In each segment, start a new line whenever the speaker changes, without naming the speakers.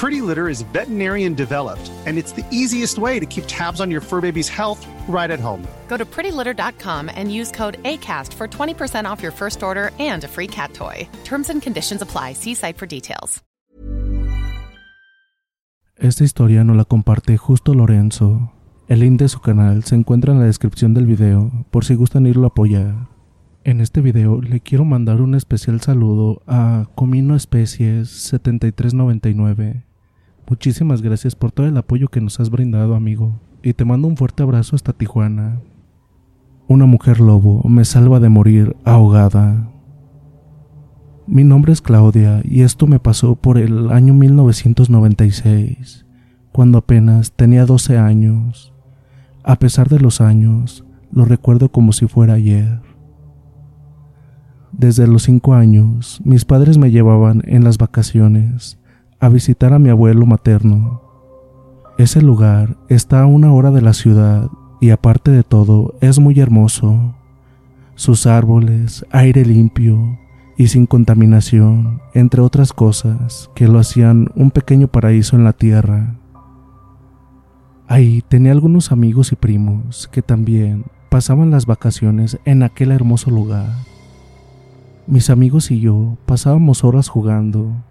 Pretty Litter is veterinarian developed, and it's the easiest way to keep tabs on your fur baby's health right at home.
Go to prettylitter.com and use code ACAST for 20% off your first order and a free cat toy. Terms and conditions apply. See site for details.
Esta historia nos la comparte justo Lorenzo. El link de su canal se encuentra en la descripción del video por si gustan irlo a apoyar. En este video le quiero mandar un especial saludo a Comino Especies 7399. Muchísimas gracias por todo el apoyo que nos has brindado, amigo, y te mando un fuerte abrazo hasta Tijuana. Una mujer lobo me salva de morir ahogada. Mi nombre es Claudia y esto me pasó por el año 1996, cuando apenas tenía 12 años. A pesar de los años, lo recuerdo como si fuera ayer. Desde los 5 años, mis padres me llevaban en las vacaciones a visitar a mi abuelo materno. Ese lugar está a una hora de la ciudad y aparte de todo es muy hermoso. Sus árboles, aire limpio, y sin contaminación, entre otras cosas que lo hacían un pequeño paraíso en la tierra. Ahí tenía algunos amigos y primos que también pasaban las vacaciones en aquel hermoso lugar. Mis amigos y yo pasábamos horas jugando,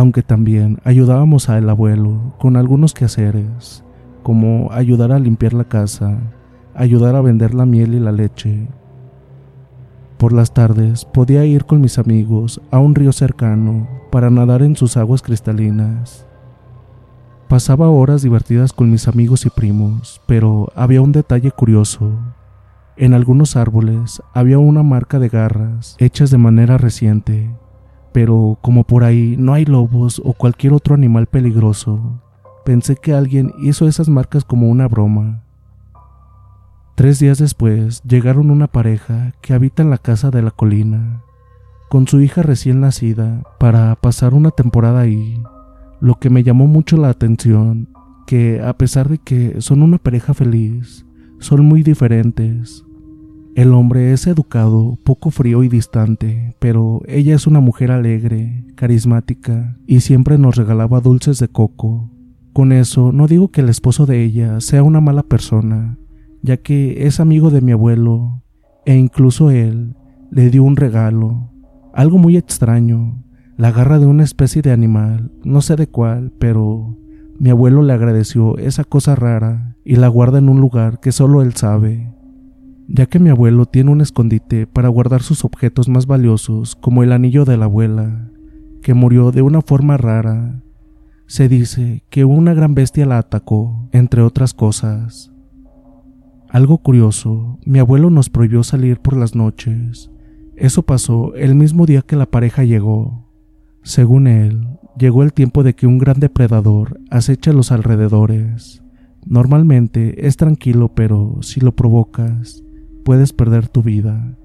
aunque también ayudábamos al abuelo con algunos quehaceres, como ayudar a limpiar la casa, ayudar a vender la miel y la leche, por las tardes podía ir con mis amigos a un río cercano para nadar en sus aguas cristalinas. Pasaba horas divertidas con mis amigos y primos, pero había un detalle curioso. En algunos árboles había una marca de garras hechas de manera reciente, pero como por ahí no hay lobos o cualquier otro animal peligroso, pensé que alguien hizo esas marcas como una broma. Tres días después llegaron una pareja que habita en la casa de la colina, con su hija recién nacida, para pasar una temporada ahí. Lo que me llamó mucho la atención, que a pesar de que son una pareja feliz, son muy diferentes. El hombre es educado, poco frío y distante, pero ella es una mujer alegre, carismática y siempre nos regalaba dulces de coco. Con eso no digo que el esposo de ella sea una mala persona, ya que es amigo de mi abuelo e incluso él le dio un regalo, algo muy extraño, la garra de una especie de animal, no sé de cuál, pero mi abuelo le agradeció esa cosa rara y la guarda en un lugar que solo él sabe, ya que mi abuelo tiene un escondite para guardar sus objetos más valiosos como el anillo de la abuela, que murió de una forma rara. Se dice que una gran bestia la atacó, entre otras cosas. Algo curioso, mi abuelo nos prohibió salir por las noches. Eso pasó el mismo día que la pareja llegó. Según él, llegó el tiempo de que un gran depredador acecha los alrededores. Normalmente es tranquilo, pero si lo provocas, puedes perder tu vida.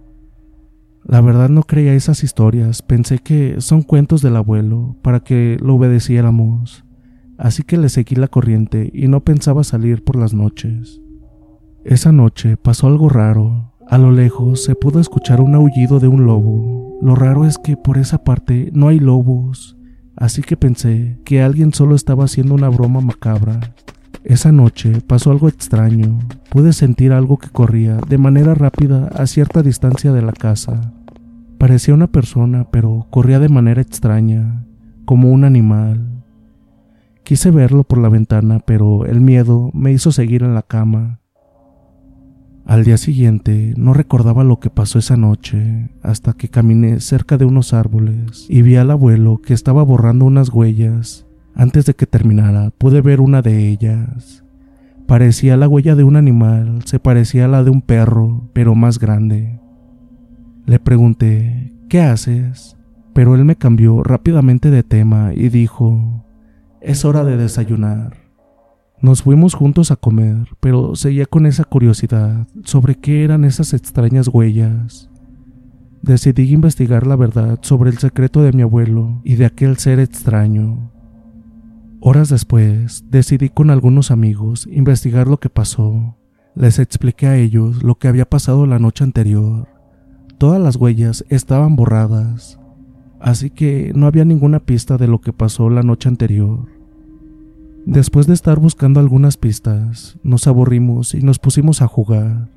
La verdad no creía esas historias, pensé que son cuentos del abuelo para que lo obedeciéramos, así que le seguí la corriente y no pensaba salir por las noches. Esa noche pasó algo raro. A lo lejos se pudo escuchar un aullido de un lobo. Lo raro es que por esa parte no hay lobos, así que pensé que alguien solo estaba haciendo una broma macabra. Esa noche pasó algo extraño. Pude sentir algo que corría de manera rápida a cierta distancia de la casa. Parecía una persona, pero corría de manera extraña, como un animal. Quise verlo por la ventana, pero el miedo me hizo seguir en la cama. Al día siguiente no recordaba lo que pasó esa noche hasta que caminé cerca de unos árboles y vi al abuelo que estaba borrando unas huellas. Antes de que terminara pude ver una de ellas. Parecía la huella de un animal, se parecía a la de un perro, pero más grande. Le pregunté, ¿qué haces? Pero él me cambió rápidamente de tema y dijo, es hora de desayunar. Nos fuimos juntos a comer, pero seguía con esa curiosidad sobre qué eran esas extrañas huellas. Decidí investigar la verdad sobre el secreto de mi abuelo y de aquel ser extraño. Horas después, decidí con algunos amigos investigar lo que pasó. Les expliqué a ellos lo que había pasado la noche anterior. Todas las huellas estaban borradas, así que no había ninguna pista de lo que pasó la noche anterior. Después de estar buscando algunas pistas, nos aburrimos y nos pusimos a jugar.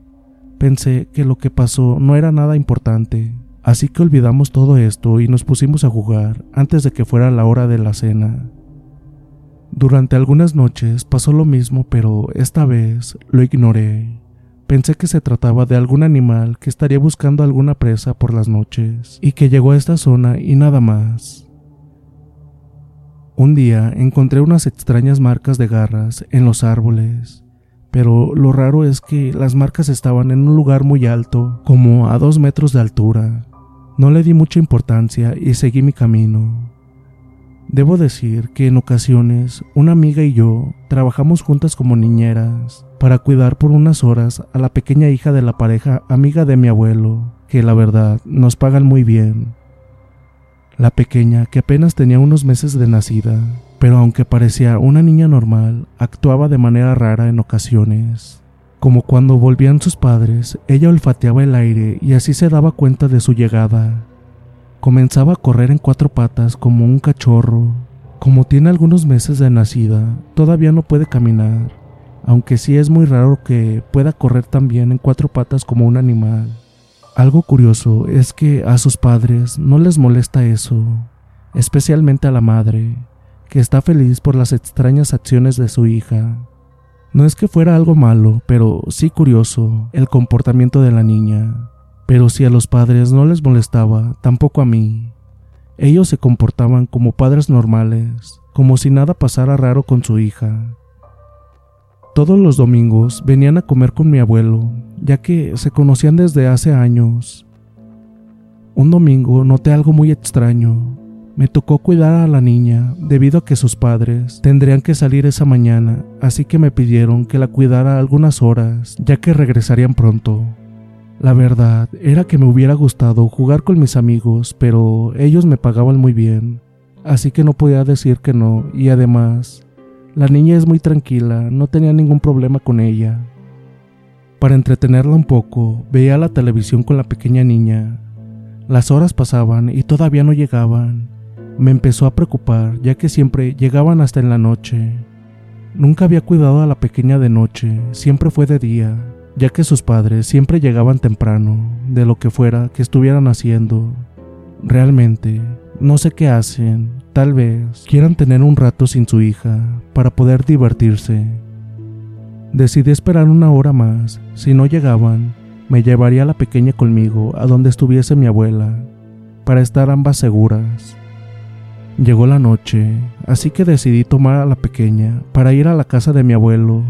Pensé que lo que pasó no era nada importante, así que olvidamos todo esto y nos pusimos a jugar antes de que fuera la hora de la cena. Durante algunas noches pasó lo mismo, pero esta vez lo ignoré. Pensé que se trataba de algún animal que estaría buscando alguna presa por las noches y que llegó a esta zona y nada más. Un día encontré unas extrañas marcas de garras en los árboles, pero lo raro es que las marcas estaban en un lugar muy alto, como a dos metros de altura. No le di mucha importancia y seguí mi camino. Debo decir que en ocasiones una amiga y yo trabajamos juntas como niñeras para cuidar por unas horas a la pequeña hija de la pareja amiga de mi abuelo, que la verdad nos pagan muy bien. La pequeña, que apenas tenía unos meses de nacida, pero aunque parecía una niña normal, actuaba de manera rara en ocasiones. Como cuando volvían sus padres, ella olfateaba el aire y así se daba cuenta de su llegada. Comenzaba a correr en cuatro patas como un cachorro. Como tiene algunos meses de nacida, todavía no puede caminar, aunque sí es muy raro que pueda correr también en cuatro patas como un animal. Algo curioso es que a sus padres no les molesta eso, especialmente a la madre, que está feliz por las extrañas acciones de su hija. No es que fuera algo malo, pero sí curioso el comportamiento de la niña. Pero si a los padres no les molestaba, tampoco a mí. Ellos se comportaban como padres normales, como si nada pasara raro con su hija. Todos los domingos venían a comer con mi abuelo, ya que se conocían desde hace años. Un domingo noté algo muy extraño. Me tocó cuidar a la niña debido a que sus padres tendrían que salir esa mañana, así que me pidieron que la cuidara algunas horas, ya que regresarían pronto. La verdad era que me hubiera gustado jugar con mis amigos, pero ellos me pagaban muy bien, así que no podía decir que no, y además, la niña es muy tranquila, no tenía ningún problema con ella. Para entretenerla un poco, veía la televisión con la pequeña niña. Las horas pasaban y todavía no llegaban. Me empezó a preocupar, ya que siempre llegaban hasta en la noche. Nunca había cuidado a la pequeña de noche, siempre fue de día, ya que sus padres siempre llegaban temprano, de lo que fuera que estuvieran haciendo. Realmente, no sé qué hacen, tal vez quieran tener un rato sin su hija para poder divertirse. Decidí esperar una hora más. Si no llegaban, me llevaría a la pequeña conmigo a donde estuviese mi abuela, para estar ambas seguras. Llegó la noche, así que decidí tomar a la pequeña para ir a la casa de mi abuelo.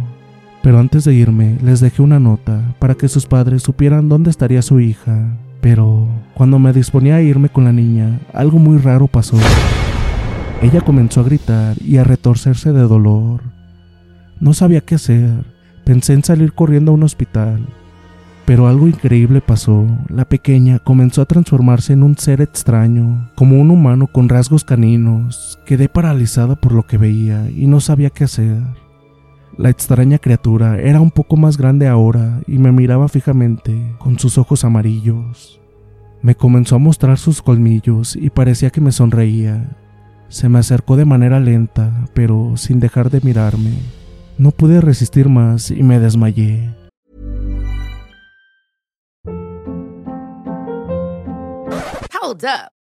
Pero antes de irme, les dejé una nota para que sus padres supieran dónde estaría su hija. Pero cuando me disponía a irme con la niña, algo muy raro pasó. Ella comenzó a gritar y a retorcerse de dolor. No sabía qué hacer. Pensé en salir corriendo a un hospital. Pero algo increíble pasó. La pequeña comenzó a transformarse en un ser extraño, como un humano con rasgos caninos. Quedé paralizada por lo que veía y no sabía qué hacer. La extraña criatura era un poco más grande ahora y me miraba fijamente con sus ojos amarillos. Me comenzó a mostrar sus colmillos y parecía que me sonreía. Se me acercó de manera lenta, pero sin dejar de mirarme. No pude resistir más y me desmayé.
Hold up.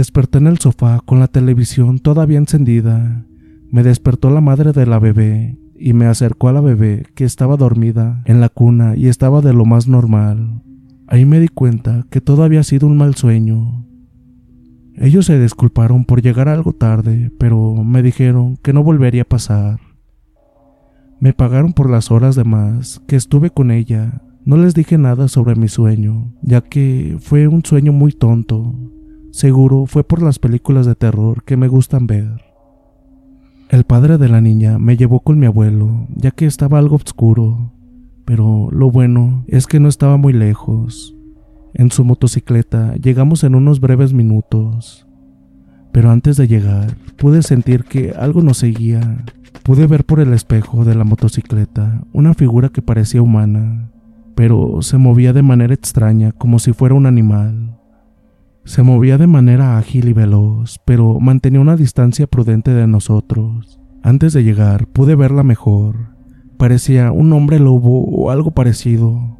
Desperté en el sofá con la televisión todavía encendida. Me despertó la madre de la bebé y me acercó a la bebé que estaba dormida en la cuna y estaba de lo más normal. Ahí me di cuenta que todo había sido un mal sueño. Ellos se disculparon por llegar algo tarde, pero me dijeron que no volvería a pasar. Me pagaron por las horas de más que estuve con ella. No les dije nada sobre mi sueño, ya que fue un sueño muy tonto. Seguro fue por las películas de terror que me gustan ver. El padre de la niña me llevó con mi abuelo, ya que estaba algo oscuro, pero lo bueno es que no estaba muy lejos. En su motocicleta llegamos en unos breves minutos, pero antes de llegar pude sentir que algo nos seguía. Pude ver por el espejo de la motocicleta una figura que parecía humana, pero se movía de manera extraña como si fuera un animal. Se movía de manera ágil y veloz, pero mantenía una distancia prudente de nosotros. Antes de llegar pude verla mejor. Parecía un hombre lobo o algo parecido.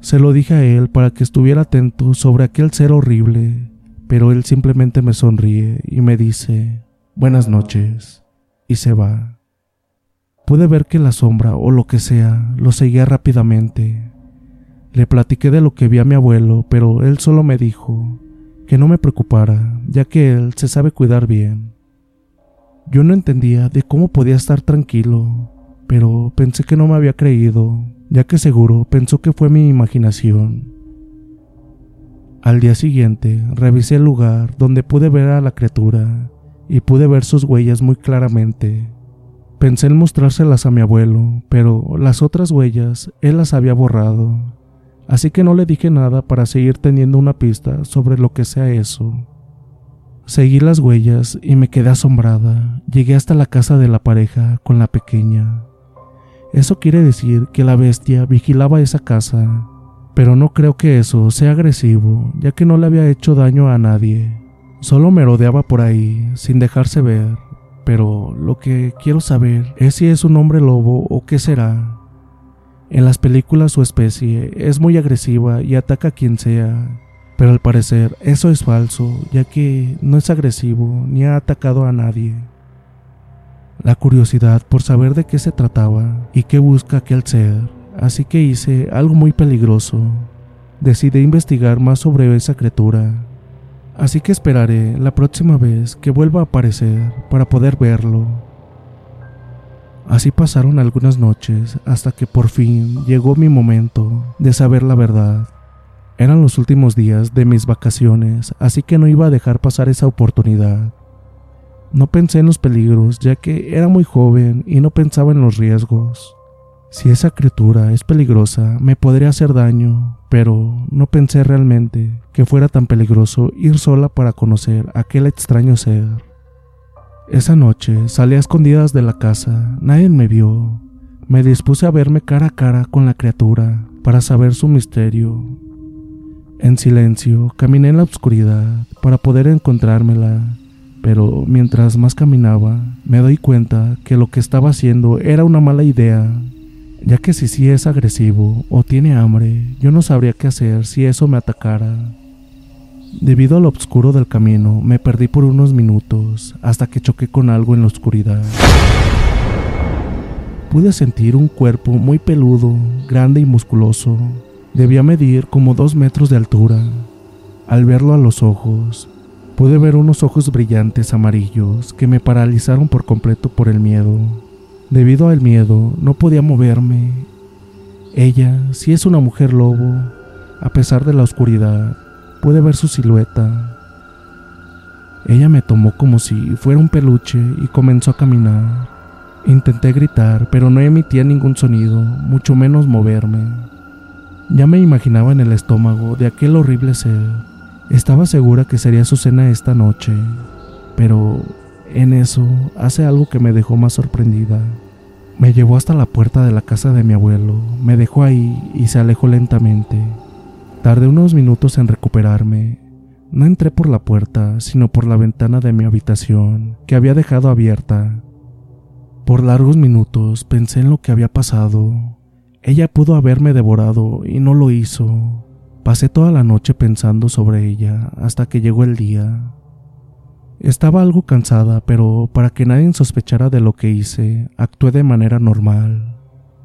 Se lo dije a él para que estuviera atento sobre aquel ser horrible, pero él simplemente me sonríe y me dice buenas noches y se va. Pude ver que la sombra o lo que sea lo seguía rápidamente. Le platiqué de lo que vi a mi abuelo, pero él solo me dijo que no me preocupara, ya que él se sabe cuidar bien. Yo no entendía de cómo podía estar tranquilo, pero pensé que no me había creído, ya que seguro pensó que fue mi imaginación. Al día siguiente revisé el lugar donde pude ver a la criatura y pude ver sus huellas muy claramente. Pensé en mostrárselas a mi abuelo, pero las otras huellas él las había borrado así que no le dije nada para seguir teniendo una pista sobre lo que sea eso. Seguí las huellas y me quedé asombrada. Llegué hasta la casa de la pareja con la pequeña. Eso quiere decir que la bestia vigilaba esa casa, pero no creo que eso sea agresivo, ya que no le había hecho daño a nadie. Solo merodeaba por ahí, sin dejarse ver, pero lo que quiero saber es si es un hombre lobo o qué será. En las películas su especie es muy agresiva y ataca a quien sea, pero al parecer eso es falso, ya que no es agresivo ni ha atacado a nadie. La curiosidad por saber de qué se trataba y qué busca aquel ser, así que hice algo muy peligroso. Decidí investigar más sobre esa criatura, así que esperaré la próxima vez que vuelva a aparecer para poder verlo. Así pasaron algunas noches hasta que por fin llegó mi momento de saber la verdad. Eran los últimos días de mis vacaciones, así que no iba a dejar pasar esa oportunidad. No pensé en los peligros, ya que era muy joven y no pensaba en los riesgos. Si esa criatura es peligrosa, me podría hacer daño, pero no pensé realmente que fuera tan peligroso ir sola para conocer aquel extraño ser. Esa noche salí a escondidas de la casa, nadie me vio. Me dispuse a verme cara a cara con la criatura para saber su misterio. En silencio caminé en la oscuridad para poder encontrármela, pero mientras más caminaba me doy cuenta que lo que estaba haciendo era una mala idea ya que si sí es agresivo o tiene hambre, yo no sabría qué hacer si eso me atacara. Debido al oscuro del camino, me perdí por unos minutos hasta que choqué con algo en la oscuridad. Pude sentir un cuerpo muy peludo, grande y musculoso. Debía medir como dos metros de altura. Al verlo a los ojos, pude ver unos ojos brillantes amarillos que me paralizaron por completo por el miedo. Debido al miedo, no podía moverme. Ella, si es una mujer lobo, a pesar de la oscuridad, pude ver su silueta. Ella me tomó como si fuera un peluche y comenzó a caminar. Intenté gritar, pero no emitía ningún sonido, mucho menos moverme. Ya me imaginaba en el estómago de aquel horrible ser. Estaba segura que sería su cena esta noche, pero en eso hace algo que me dejó más sorprendida. Me llevó hasta la puerta de la casa de mi abuelo, me dejó ahí y se alejó lentamente. Tardé unos minutos en recuperarme. No entré por la puerta, sino por la ventana de mi habitación, que había dejado abierta. Por largos minutos pensé en lo que había pasado. Ella pudo haberme devorado y no lo hizo. Pasé toda la noche pensando sobre ella hasta que llegó el día. Estaba algo cansada, pero para que nadie sospechara de lo que hice, actué de manera normal.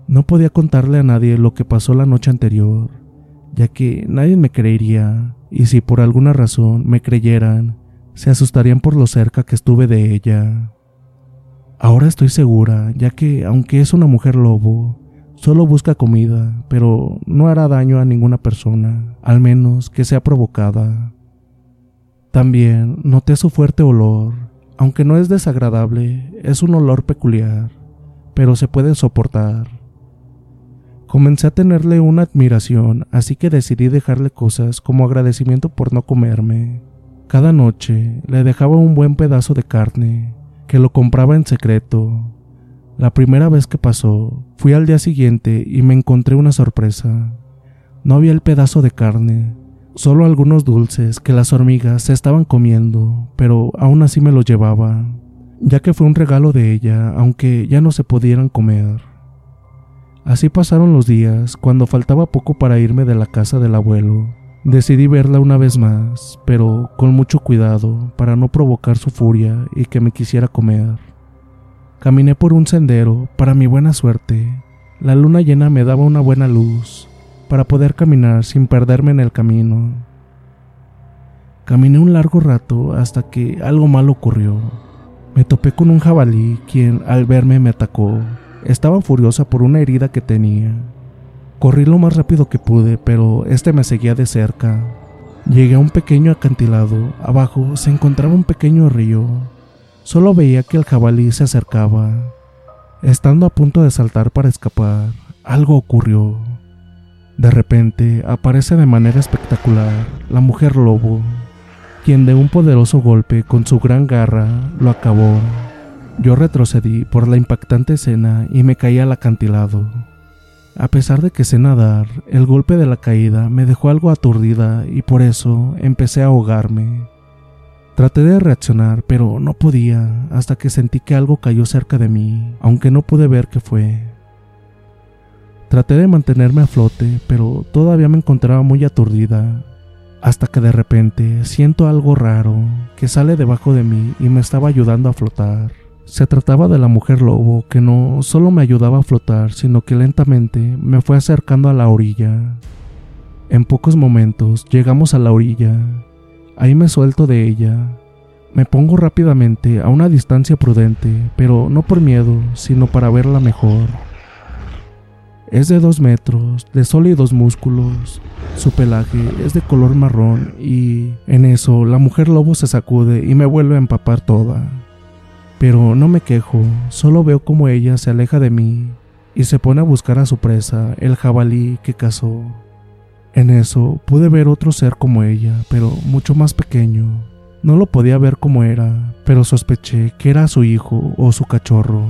No podía contarle a nadie lo que pasó la noche anterior, ya que nadie me creería, y si por alguna razón me creyeran, se asustarían por lo cerca que estuve de ella. Ahora estoy segura, ya que aunque es una mujer lobo, solo busca comida, pero no hará daño a ninguna persona, al menos que sea provocada. También noté su fuerte olor, aunque no es desagradable, es un olor peculiar, pero se puede soportar. Comencé a tenerle una admiración, así que decidí dejarle cosas como agradecimiento por no comerme. Cada noche le dejaba un buen pedazo de carne, que lo compraba en secreto. La primera vez que pasó, fui al día siguiente y me encontré una sorpresa. No había el pedazo de carne, solo algunos dulces que las hormigas se estaban comiendo, pero aún así me los llevaba, ya que fue un regalo de ella, aunque ya no se pudieran comer. Así pasaron los días, cuando faltaba poco para irme de la casa del abuelo. Decidí verla una vez más, pero con mucho cuidado para no provocar su furia y que me quisiera comer. Caminé por un sendero, para mi buena suerte. La luna llena me daba una buena luz, para poder caminar sin perderme en el camino. Caminé un largo rato hasta que algo malo ocurrió. Me topé con un jabalí quien al verme me atacó. Estaba furiosa por una herida que tenía. Corrí lo más rápido que pude, pero este me seguía de cerca. Llegué a un pequeño acantilado. Abajo se encontraba un pequeño río. Solo veía que el jabalí se acercaba. Estando a punto de saltar para escapar, algo ocurrió. De repente aparece de manera espectacular la mujer lobo, quien de un poderoso golpe con su gran garra lo acabó. Yo retrocedí por la impactante escena y me caí al acantilado. A pesar de que sé nadar, el golpe de la caída me dejó algo aturdida y por eso empecé a ahogarme. Traté de reaccionar, pero no podía hasta que sentí que algo cayó cerca de mí, aunque no pude ver qué fue. Traté de mantenerme a flote, pero todavía me encontraba muy aturdida, hasta que de repente siento algo raro que sale debajo de mí y me estaba ayudando a flotar. Se trataba de la mujer lobo que no solo me ayudaba a flotar, sino que lentamente me fue acercando a la orilla. En pocos momentos llegamos a la orilla. Ahí me suelto de ella. Me pongo rápidamente a una distancia prudente, pero no por miedo, sino para verla mejor. Es de dos metros, de sólidos músculos. Su pelaje es de color marrón y en eso la mujer lobo se sacude y me vuelve a empapar toda. Pero no me quejo, solo veo como ella se aleja de mí y se pone a buscar a su presa, el jabalí que cazó. En eso pude ver otro ser como ella, pero mucho más pequeño. No lo podía ver como era, pero sospeché que era su hijo o su cachorro.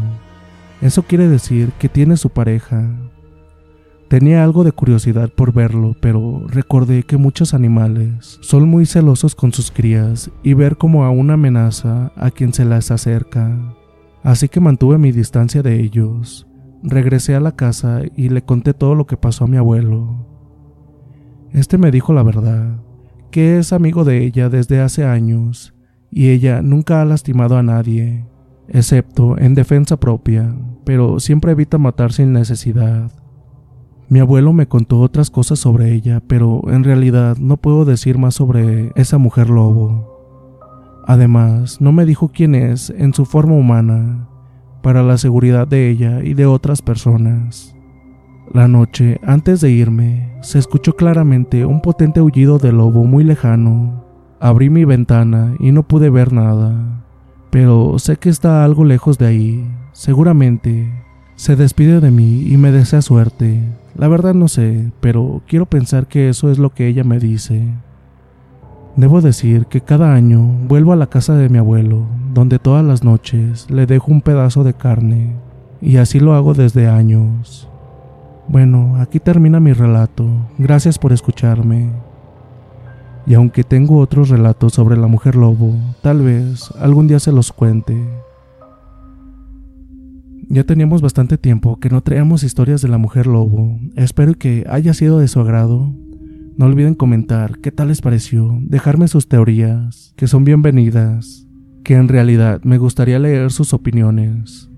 Eso quiere decir que tiene su pareja, Tenía algo de curiosidad por verlo, pero recordé que muchos animales son muy celosos con sus crías y ver como a una amenaza a quien se las acerca. Así que mantuve mi distancia de ellos. Regresé a la casa y le conté todo lo que pasó a mi abuelo. Este me dijo la verdad, que es amigo de ella desde hace años y ella nunca ha lastimado a nadie, excepto en defensa propia, pero siempre evita matar sin necesidad. Mi abuelo me contó otras cosas sobre ella, pero en realidad no puedo decir más sobre esa mujer lobo. Además, no me dijo quién es en su forma humana, para la seguridad de ella y de otras personas. La noche, antes de irme, se escuchó claramente un potente aullido de lobo muy lejano. Abrí mi ventana y no pude ver nada, pero sé que está algo lejos de ahí, seguramente. Se despide de mí y me desea suerte. La verdad no sé, pero quiero pensar que eso es lo que ella me dice. Debo decir que cada año vuelvo a la casa de mi abuelo, donde todas las noches le dejo un pedazo de carne, y así lo hago desde años. Bueno, aquí termina mi relato, gracias por escucharme. Y aunque tengo otros relatos sobre la mujer lobo, tal vez algún día se los cuente. Ya teníamos bastante tiempo que no traíamos historias de la mujer lobo. Espero que haya sido de su agrado. No olviden comentar qué tal les pareció, dejarme sus teorías, que son bienvenidas, que en realidad me gustaría leer sus opiniones.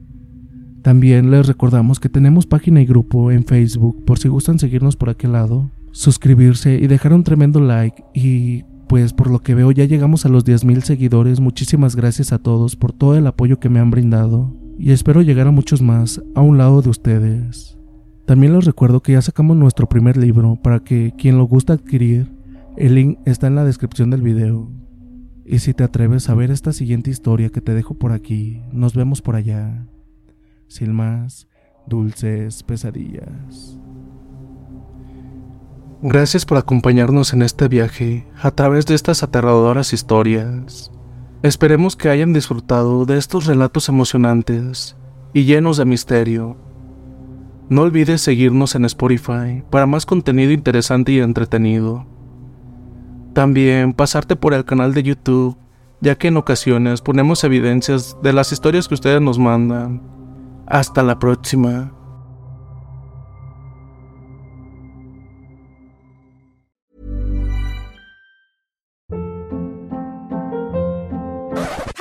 También les recordamos que tenemos página y grupo en Facebook por si gustan seguirnos por aquel lado, suscribirse y dejar un tremendo like y pues por lo que veo ya llegamos a los 10.000 seguidores. Muchísimas gracias a todos por todo el apoyo que me han brindado y espero llegar a muchos más a un lado de ustedes. También les recuerdo que ya sacamos nuestro primer libro para que quien lo gusta adquirir, el link está en la descripción del video. Y si te atreves a ver esta siguiente historia que te dejo por aquí, nos vemos por allá. Sin más, dulces pesadillas. Gracias por acompañarnos en este viaje a través de estas aterradoras historias. Esperemos que hayan disfrutado de estos relatos emocionantes y llenos de misterio. No olvides seguirnos en Spotify para más contenido interesante y entretenido. También pasarte por el canal de YouTube, ya que en ocasiones ponemos evidencias de las historias que ustedes nos mandan. Hasta la próxima.